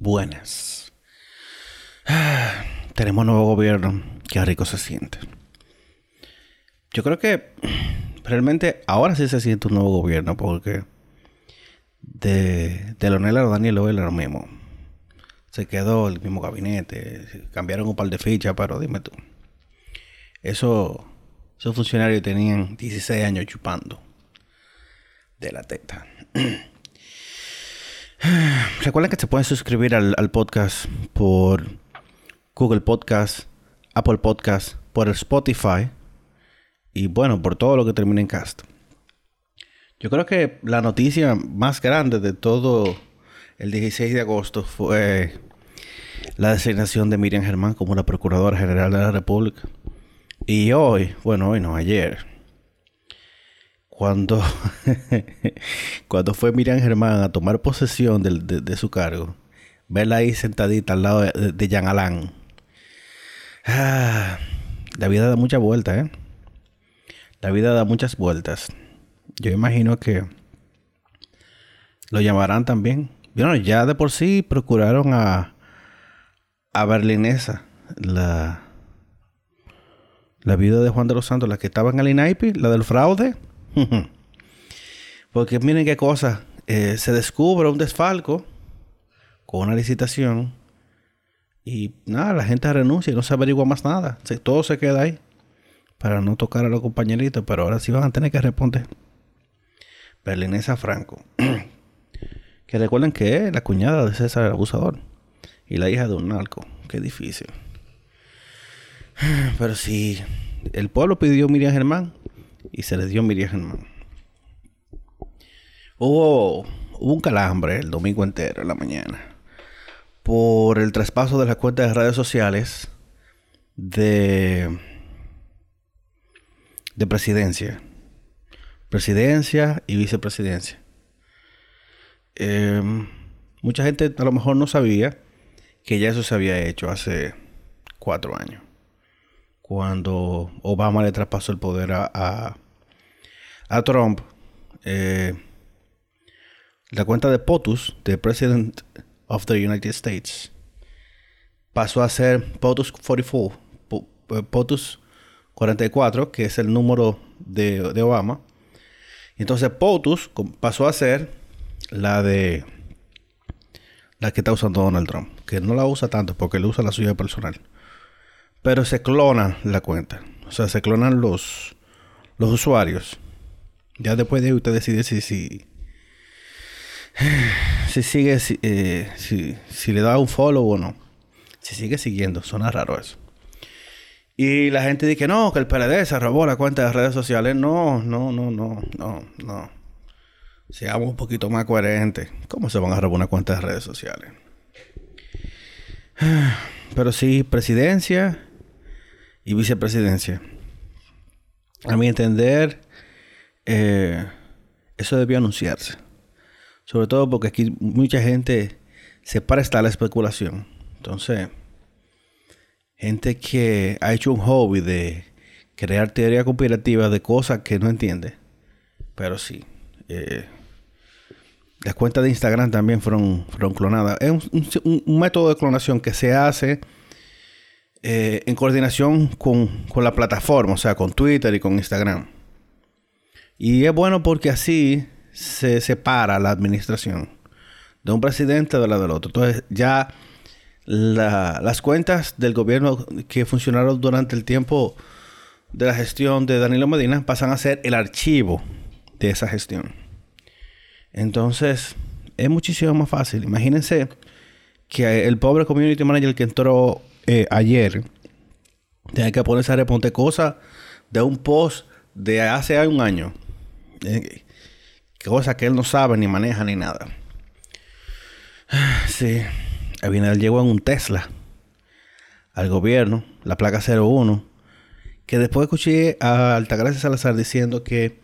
Buenas. Ah, tenemos nuevo gobierno. Qué rico se siente. Yo creo que realmente ahora sí se siente un nuevo gobierno porque de, de Leonel a Daniel era lo mismo. Se quedó el mismo gabinete, cambiaron un par de fichas, pero dime tú. Eso, esos funcionarios tenían 16 años chupando de la teta. Recuerden que se pueden suscribir al, podcast por Google Podcast, Apple Podcast, por Spotify y bueno, por todo lo que termine en cast. Yo creo que la noticia más grande de todo el 16 de agosto fue la designación de Miriam Germán como la Procuradora General de la República. Y hoy, bueno, hoy no, ayer, cuando, cuando fue Miriam Germán a tomar posesión de, su cargo, verla ahí sentadita al lado de, Jean Alain. Ah, la vida da muchas vueltas, ¿eh? La vida da muchas vueltas. Yo imagino que lo llamarán también. Bueno, ya de por sí procuraron a, a Berlinesa, la, la vida de Juan de los Santos, la que estaba en el INAIPI, la del fraude. Porque miren qué cosa. Eh, se descubre un desfalco con una licitación y nada, la gente renuncia y no se averigua más nada. todo se queda ahí para no tocar a los compañeritos, pero ahora sí van a tener que responder. Berlinesa Franco. que recuerden que es la cuñada de César el abusador y la hija de un narco. Qué difícil. Pero si el pueblo pidió Miriam Germán, y se les dio Miriam Germán. Hubo, hubo un calambre el domingo entero en la mañana por el traspaso de las cuentas de redes sociales de, de presidencia. Presidencia y vicepresidencia. Em, mucha gente a lo mejor no sabía que ya eso se había hecho hace cuatro años cuando Obama le traspasó el poder a, a, Trump, eh, la cuenta de POTUS, de President of the United States, pasó a ser POTUS 44, eh, POTUS 44, que es el número de, de Obama. Entonces POTUS pasó a ser la de la que está usando Donald Trump, que no la usa tanto porque le usa la suya personal. Pero se clona la cuenta. O sea, se clonan los, los usuarios. Ya después de usted decide si, si, si sigue, eh, si, si, le da un follow o no. Si sigue siguiendo. Suena raro eso. Y la gente dice que no, que el PLD se robó la cuenta de redes sociales. No, no, no, no, no, no. Seamos un poquito más coherentes. ¿Cómo se van a robar una cuenta de redes sociales? Pero sí, presidencia y vicepresidencia. A mi entender, eh, eso debió anunciarse. Sobre todo porque aquí mucha gente se presta a la especulación. Entonces, gente que ha hecho un hobby de crear teoría conspirativa de cosas que no entiende. Pero sí. Eh, las cuentas de Instagram también fueron clonadas. Es un método de clonación que se hace eh, en coordinación con, la plataforma, o sea, con Twitter y con Instagram. Y es bueno porque así se separa la administración de un presidente de la del otro. Entonces ya las cuentas del gobierno que funcionaron durante el tiempo de la gestión de Danilo Medina pasan a ser el archivo de esa gestión. Entonces es muchísimo más fácil. Imagínense que el pobre community manager que entró eh, ayer, tiene que ponerse a responder cosas de un post de hace un año. Eh, cosas que él no sabe, ni maneja, ni nada. Sí. Abinader llegó en un Tesla al gobierno, la placa 01, que después escuché a Altagracia Salazar diciendo que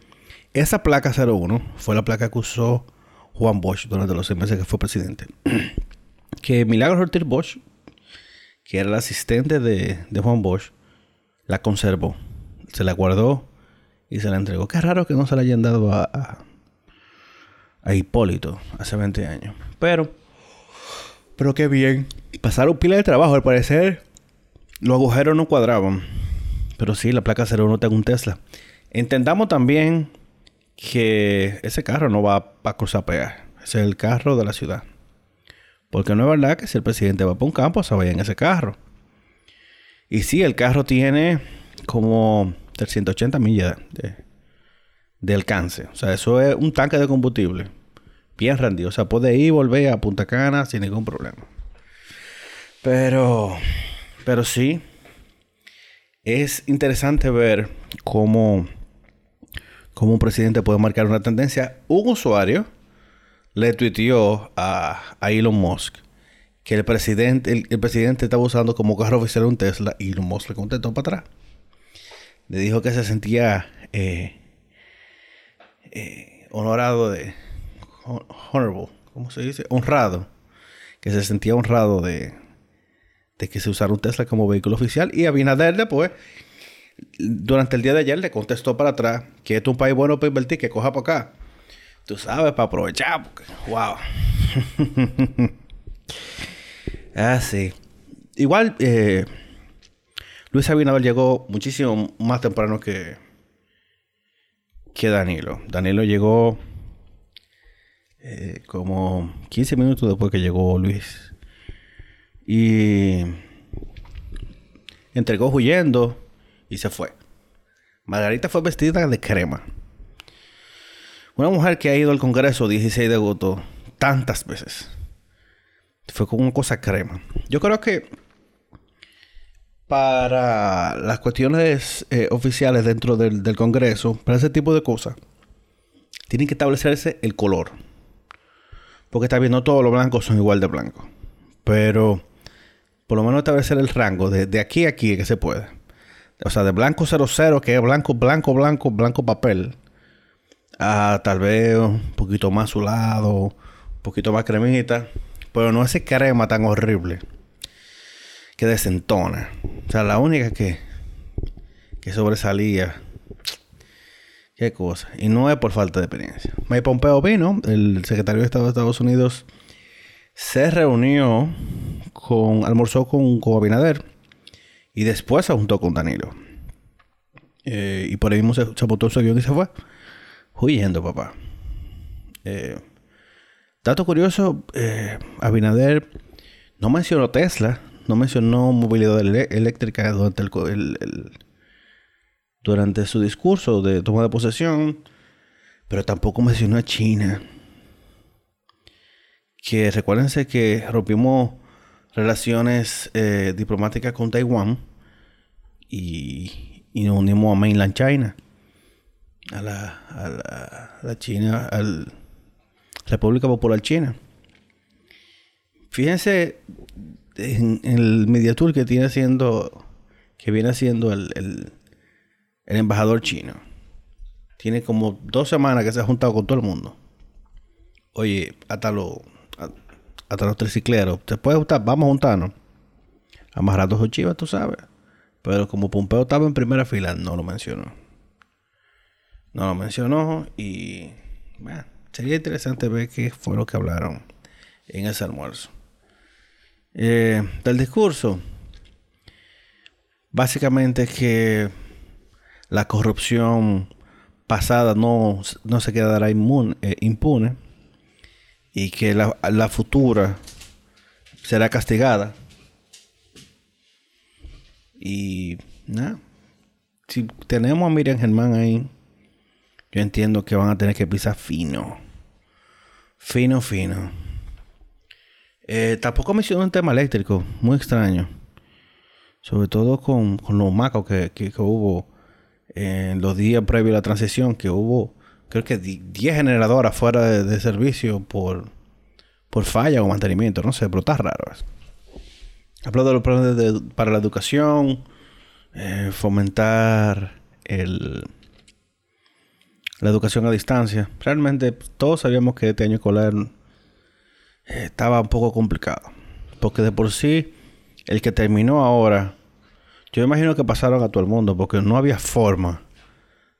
esa placa 01 fue la placa que usó Juan Bosch durante los seis meses que fue presidente. que Milagros Ortiz Bosch que era el asistente de, Juan Bosch, la conservó. Se la guardó y se la entregó. Qué raro que no se la hayan dado a, a, Hipólito hace 20 años. Pero Pero qué bien. Pasaron pila de trabajo, al parecer. Los agujeros no cuadraban. Pero sí, la placa 01 tengo un Tesla. Entendamos también que ese carro no va a cruzar. Ese es el carro de la ciudad. Porque no es verdad que si el presidente va para un campo, se vaya en ese carro. Y sí, el carro tiene como 380 millas de, de alcance. O sea, eso es un tanque de combustible. Bien rendido. O sea, puede ir y volver a Punta Cana sin ningún problema. Pero, pero sí, es interesante ver cómo, cómo un presidente puede marcar una tendencia. Un usuario le tuiteó a, Elon Musk que el presidente, el, presidente estaba usando como carro oficial un Tesla y Elon Musk le contestó para atrás. Le dijo que se sentía eh, eh, honorado de... Honorable, ¿cómo se dice? Honrado. Que se sentía honrado de, de que se usara un Tesla como vehículo oficial. Y Abinader después, durante el día de ayer, le contestó para atrás que esto es un país bueno para invertir, que coja para acá. Tú sabes, para aprovechar, porque, wow. ah, sí. Igual, eh, Luis Abinader llegó muchísimo más temprano que, que Danilo. Danilo llegó eh, como 15 minutos después que llegó Luis. Y entregó huyendo y se fue. Margarita fue vestida de crema. Una mujer que ha ido al Congreso 16 de agosto tantas veces. Fue como una cosa crema. Yo creo que para las cuestiones eh, oficiales dentro del, Congreso, para ese tipo de cosas, tienen que establecerse el color. Porque está bien, no todos los blancos son igual de blancos. Pero por lo menos establecer el rango de, de aquí a aquí que se puede. O sea, de blanco 00, que es blanco, blanco, blanco, blanco papel, a tal vez un poquito más azulado, un poquito más cremita, pero no ese crema tan horrible que desentona. O sea, la única que, que sobresalía. Qué cosa. Y no es por falta de experiencia. Mike Pompeo vino, el secretario de Estado de Estados Unidos, se reunió con, almorzó con, con Abinader y después se juntó con Danilo. Eh, y por ahí mismo se, se botó su avión y se fue. Huyendo, papá. Eh, dato curioso, eh, Abinader no mencionó Tesla, no mencionó movilidad eléctrica durante, el, durante su discurso de toma de posesión, pero tampoco mencionó a China. Que recuérdense que rompimos relaciones eh, diplomáticas con Taiwán y, nos unimos a Mainland China, a la, a la, China, a la República Popular China. Fíjense en, el mediatur que tiene haciendo, que viene haciendo el, el, embajador chino. Tiene como dos semanas que se ha juntado con todo el mundo. Oye, hasta los hasta los tricicleros. ¿Se puede juntar? Vamos a juntarnos. Amarrar dos chivas, tú sabes. Pero como Pompeo estaba en primera fila, no lo mencionó. No lo mencionó y... Sería interesante ver qué fue lo que hablaron en ese almuerzo. Eh, del discurso. Básicamente que la corrupción pasada no, no se quedará eh, impune y que la, la futura será castigada. Y nada, si tenemos a Miriam Germán ahí, yo entiendo que van a tener que pisar fino. Fino, fino. Eh, tampoco mencionó un tema eléctrico, muy extraño. Sobre todo con, los macos que, que, hubo en los días previos a la transición, que hubo creo que 10 generadoras fuera de, servicio por, por falla o mantenimiento, no sé, pero está raro. Hablo de los planes para la educación, eh, fomentar el, la educación a distancia. Realmente todos sabíamos que este año escolar eh, estaba un poco complicado. Porque de por sí, el que terminó ahora, yo imagino que pasaron a todo el mundo, porque no había forma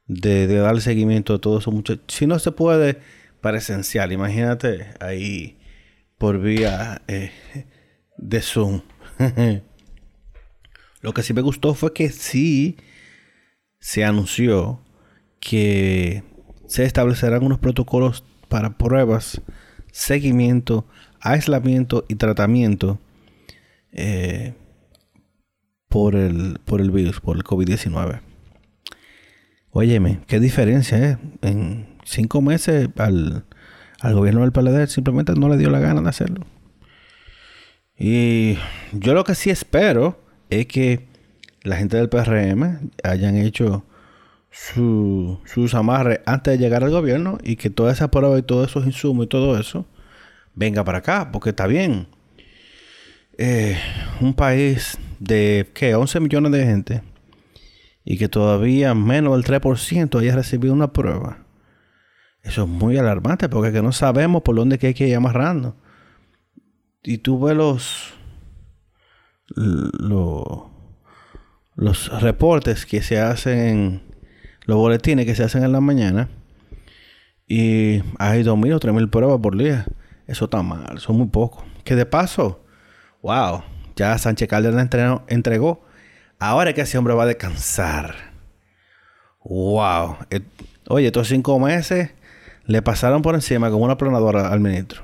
de, de darle seguimiento a todo eso. Mucho. Si no se puede para esencial, imagínate ahí por vía eh, de Zoom. Lo que sí me gustó fue que sí se anunció que se establecerán unos protocolos para pruebas, seguimiento, aislamiento y tratamiento eh, por, el, por el virus, por el COVID-19. Óyeme, qué diferencia, ¿eh? En cinco meses al, al gobierno del PLD simplemente no le dio la gana de hacerlo. Y yo lo que sí espero es que la gente del PRM hayan hecho su, sus amarres antes de llegar al gobierno y que toda esa prueba y todos esos insumos y todo eso venga para acá, porque está bien. Eh, un país de, ¿qué? 11 millones de gente y que todavía menos del 3% haya recibido una prueba. Eso es muy alarmante porque que no sabemos por dónde que hay que ir amarrando. Y tú ves los, los, los reportes que se hacen, los boletines que se hacen en la mañana. Y hay 2.000 o 3.000 pruebas por día. Eso está mal, son muy pocos. Que de paso, wow, ya Sánchez Caldera entregó, entregó. Ahora que ese hombre va a descansar. Wow. Eh, oye, estos cinco meses le pasaron por encima como una planadora al ministro.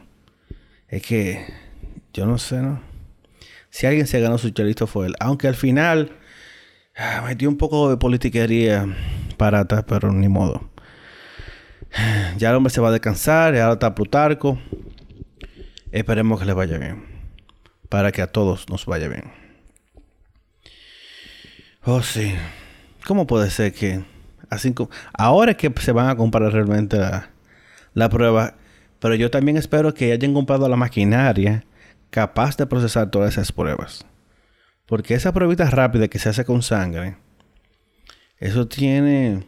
Es que yo no sé, ¿no? Si alguien se ganó su chelito fue él. Aunque al final ah, metió un poco de politiquería barata, pero ni modo. Ya el hombre se va a descansar, ya ahora está Plutarco. Esperemos que le vaya bien. Para que a todos nos vaya bien. Oh, sí. ¿Cómo puede ser que así ahora es que se van a comparar realmente la, la prueba? Pero yo también espero que hayan comprado la maquinaria capaz de procesar todas esas pruebas. Porque esa pruebita rápida que se hace con sangre, eso tiene,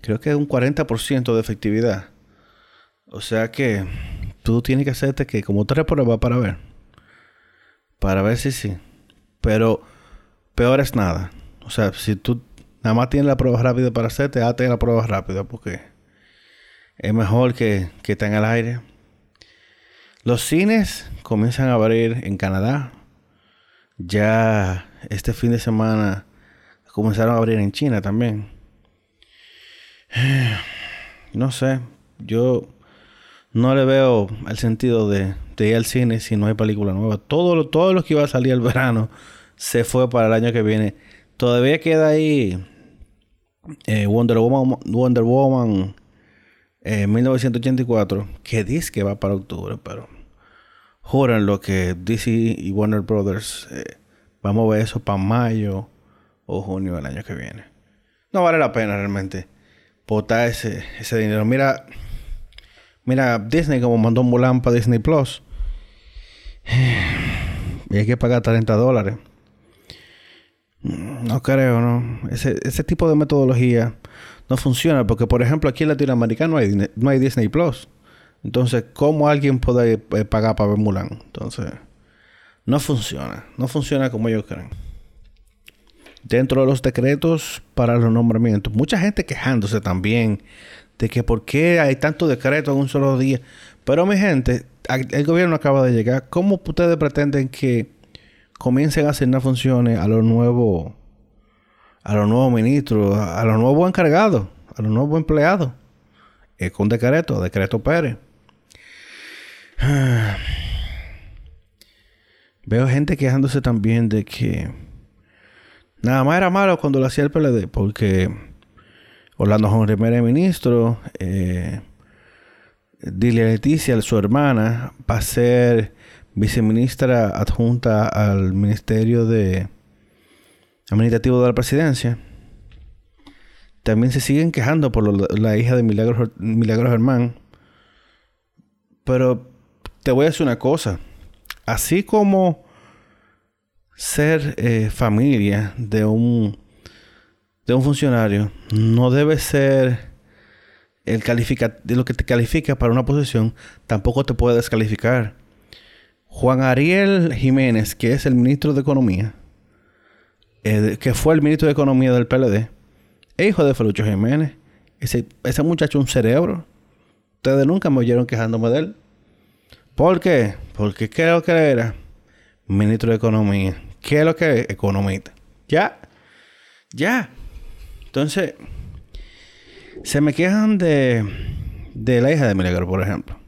creo que un 40% de efectividad. O sea que tú tienes que hacerte que como tres pruebas para ver. Para ver si sí. Pero peor es nada. O sea, si tú nada más tienes la prueba rápida para hacerte, hazte la prueba rápida porque es mejor que, que esté en el aire. Los cines comienzan a abrir en Canadá. Ya este fin de semana comenzaron a abrir en China también. No sé, yo no le veo el sentido de, ir al cine si no hay película nueva. Todo todo lo que iba a salir el verano se fue para el año que viene. Todavía queda ahí eh, Wonder Woman, Wonder Woman 1984, eh, que dice que va para octubre, pero juran lo que DC y Warner Brothers eh, vamos a ver eso para mayo o junio del año que viene. No vale la pena realmente botar ese, ese dinero. Mira, Mira, Disney como mandó un Mulan para Disney Plus. Y hay que pagar 30 dólares. No creo, ¿no? Ese, ese tipo de metodología no funciona porque, por ejemplo, aquí en Latinoamérica no hay, no hay Disney Plus. Entonces, ¿cómo alguien puede eh, pagar para ver Mulan? Entonces, no funciona. No funciona como ellos creen. Dentro de los decretos para los nombramientos, mucha gente quejándose también de que por qué hay tanto decreto en un solo día. Pero mi gente, el gobierno acaba de llegar. ¿Cómo ustedes pretenden que comiencen a asignar funciones a los nuevos, a los nuevos ministros, a los nuevos encargados, a los nuevos empleados? Es con decreto, decreto Pérez. Veo gente quejándose también de que nada más era malo cuando lo hacía el PLD, porque Orlando Jorge primer ministro, eh, Dilia Leticia, su hermana, va a ser viceministra adjunta al Ministerio de Administrativo de la Presidencia. También se siguen quejando por la hija de Milagros, Milagros. Pero te voy a decir una cosa. Así como ser eh, familia de un de un funcionario no debe ser el califica de lo que te califica para una posición, tampoco te puede descalificar. Juan Ariel Jiménez, que es el ministro de Economía, eh, que fue el ministro de Economía del PLD, hijo de Felucho Jiménez. Ese, ese muchacho un cerebro. Ustedes nunca me oyeron quejándome de él. ¿Por qué? Porque ¿qué es lo que era? Ministro de Economía. ¿Qué es lo que es? Economista. Ya. Ya. Entonces, se me quejan de, de la hija de Milagro, por ejemplo.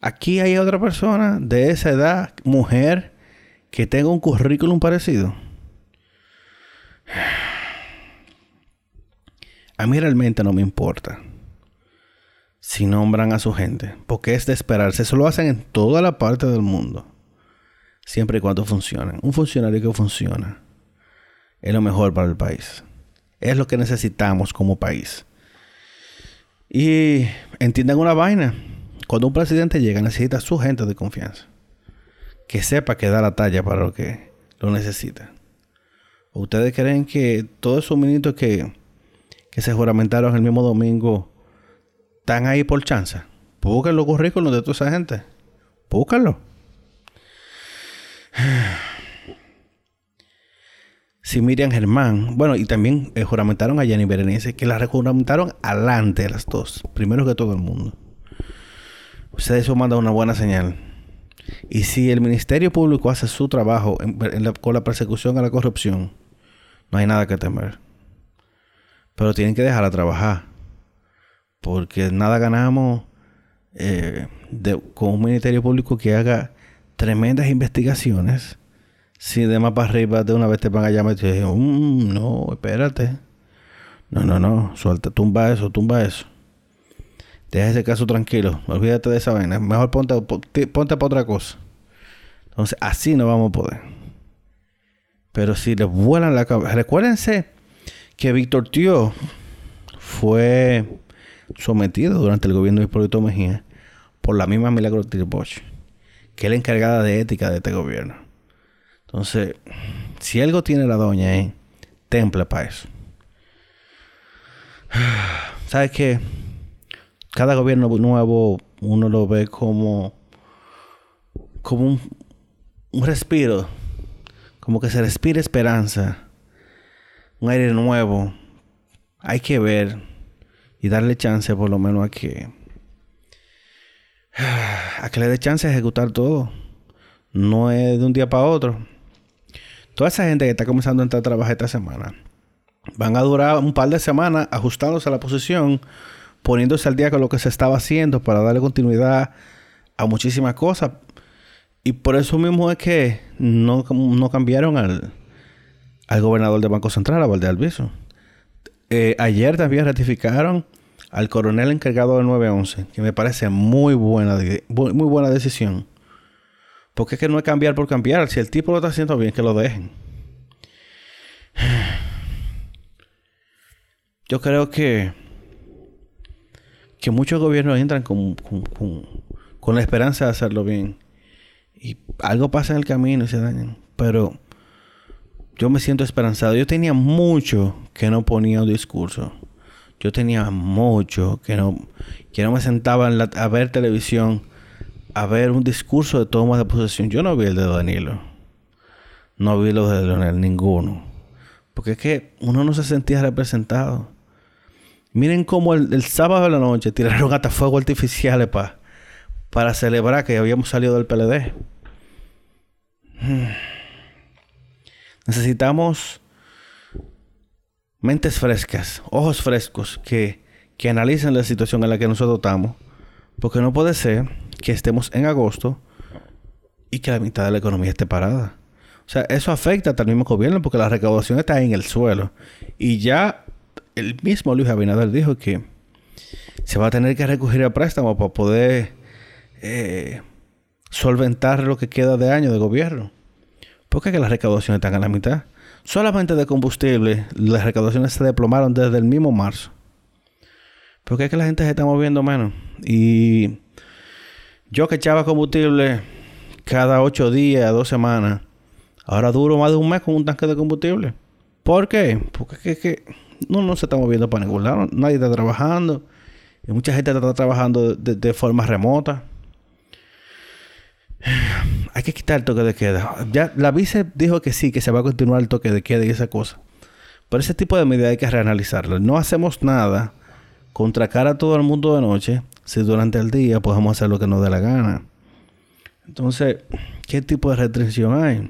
Aquí hay otra persona de esa edad, mujer, que tenga un currículum parecido. A mí realmente no me importa si nombran a su gente, porque es de esperarse. Eso lo hacen en toda la parte del mundo, siempre y cuando funcionen. Un funcionario que funciona es lo mejor para el país. Es lo que necesitamos como país. Y entiendan una vaina. Cuando un presidente llega, necesita a su gente de confianza. Que sepa que da la talla para lo que lo necesita. ¿Ustedes creen que todos esos ministros que, que se juramentaron el mismo domingo están ahí por chance? Busquen los currículos de toda esa gente. Búscanlo. Si Miriam Germán, bueno, y también eh, juramentaron a Jenny Berenice, que la juramentaron adelante las dos, primero que todo el mundo. Ustedes eso manda una buena señal. Y si el Ministerio Público hace su trabajo con la persecución a la corrupción, no hay nada que temer. Pero tienen que dejarla trabajar. Porque nada ganamos eh, con un Ministerio Público que haga tremendas investigaciones. Si de más para arriba de una vez te van a llamar y te dicen, mm, no, espérate. No, no, no, suelta, tumba eso, tumba eso. Deja ese caso tranquilo, olvídate de esa vaina. Mejor ponte, ponte para otra cosa. Entonces, así no vamos a poder. Pero si les vuelan la cabeza. Recuérdense que Víctor Tío fue sometido durante el gobierno de Hipólito Mejía por la misma Milagro Bosch, que es la encargada de ética de este gobierno. Entonces, si algo tiene la doña, es temple para eso. ¿Sabes qué? Cada gobierno nuevo uno lo ve como, como un, un respiro como que se respira esperanza, un aire nuevo. Hay que ver y darle chance por lo menos a que a que le dé chance de ejecutar todo. No es de un día para otro. Toda esa gente que está comenzando a entrar a trabajar esta semana van a durar un par de semanas ajustándose a la posición, poniéndose al día con lo que se estaba haciendo para darle continuidad a muchísimas cosas. Y por eso mismo es que no, no cambiaron al, al gobernador del Banco Central, a Valde Alviso. Eh, ayer también ratificaron al coronel encargado del 911, que me parece muy buena, muy, buena decisión. Porque es que no es cambiar por cambiar. Si el tipo lo está haciendo bien, que lo dejen. Yo creo que, que muchos gobiernos entran con, con, con la esperanza de hacerlo bien y algo pasa en el camino y se dañan. Pero yo me siento esperanzado. Yo tenía mucho que no ponía un discurso. Yo tenía mucho que no, que no me sentaba a ver televisión, a ver un discurso de toma de posesión. Yo no vi el de Danilo. No vi los de Leonel, ninguno. Porque es que uno no se sentía representado. Miren cómo el, sábado de la noche tiraron hasta fuego artificiales para para celebrar que habíamos salido del PLD. Necesitamos mentes frescas, ojos frescos que, que analicen la situación en la que nosotros estamos. Porque no puede ser que estemos en agosto y que la mitad de la economía esté parada. O sea, eso afecta al mismo gobierno porque la recaudación está en el suelo. Y ya el mismo Luis Abinader dijo que se va a tener que recurrir a préstamos para poder eh, solventar lo que queda de año de gobierno. Porque que las recaudaciones están a la mitad. Solamente de combustible, las recaudaciones se desplomaron desde el mismo marzo. Porque es que la gente se está moviendo menos. Y yo que echaba combustible cada ocho días, dos semanas, ahora duro más de un mes con un tanque de combustible. ¿Por qué? Porque es que, no, no se está moviendo para ningún lado. Nadie está trabajando. Y mucha gente está trabajando de forma remota. Hay que quitar el toque de queda. La vice dijo que sí, que se va a continuar el toque de queda y esa cosa. Pero ese tipo de medidas hay que reanalizarlo. No hacemos nada contra cara a todo el mundo de noche si durante el día podemos hacer lo que nos dé la gana. Entonces, ¿qué tipo de restricción hay?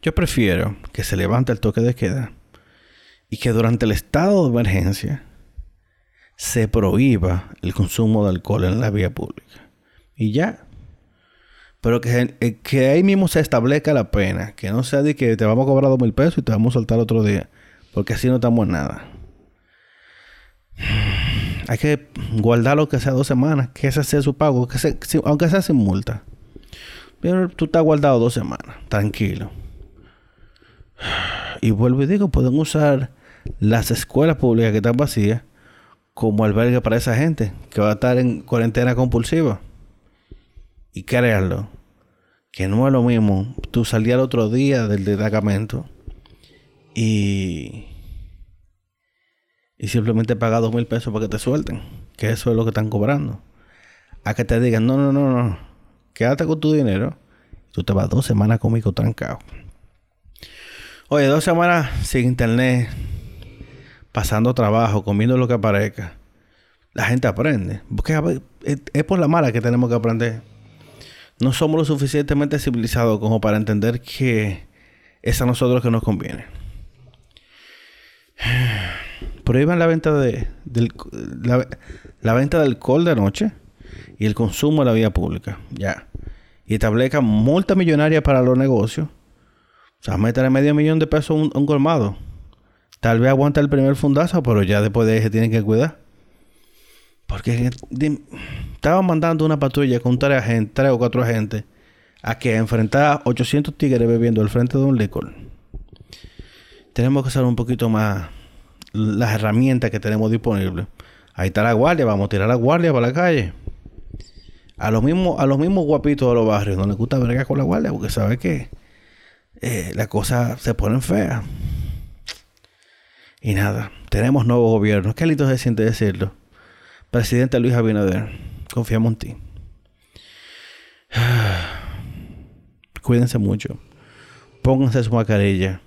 Yo prefiero que se levante el toque de queda y que durante el estado de emergencia se prohíba el consumo de alcohol en la vía pública. Y ya. Pero que, eh, que ahí mismo se establezca la pena. Que no sea de que te vamos a cobrar dos mil pesos y te vamos a soltar otro día. Porque así no estamos en nada. Hay que guardar lo que sea dos semanas. Que ese sea su pago. Que aunque sea sin multa. Pero tú estás guardado dos semanas. Tranquilo. Y vuelvo y digo, pueden usar las escuelas públicas que están vacías como albergue para esa gente que va a estar en cuarentena compulsiva. Y créanlo, que no es lo mismo tú salir al otro día del destacamento y, y simplemente pagar dos mil pesos para que te suelten, que eso es lo que están cobrando. A que te digan, no, no, no, no, quédate con tu dinero, tú te vas dos semanas conmigo trancado. Oye, dos semanas sin internet, pasando trabajo, comiendo lo que aparezca. La gente aprende. Porque es por la mala que tenemos que aprender. No somos lo suficientemente civilizados como para entender que es a nosotros que nos conviene. Prohíban la venta de la, la, venta del alcohol de noche y el consumo de la vía pública. Ya. Y establezcan multa millonaria para los negocios o sea, meterle medio millón de pesos un, un colmado. Tal vez aguanta el primer fundazo, pero ya después de ese tienen que cuidar. Porque estaban mandando una patrulla con tres, agentes, o cuatro agentes a que enfrentar 800 tigres bebiendo al frente de un licor. Tenemos que usar un poquito más las herramientas que tenemos disponibles. Ahí está la guardia, vamos a tirar la guardia para la calle. A los mismos, a los mismos guapitos de los barrios no les gusta verga con la guardia porque sabe que eh, las cosas se ponen feas. Y nada, tenemos nuevo gobierno. Qué lindo se siente decirlo. Presidente Luis Abinader, confiamos en ti. Cuídense mucho. Pónganse su mascarilla.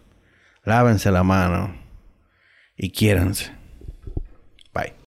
Lávense la mano. Y quiéranse. Bye.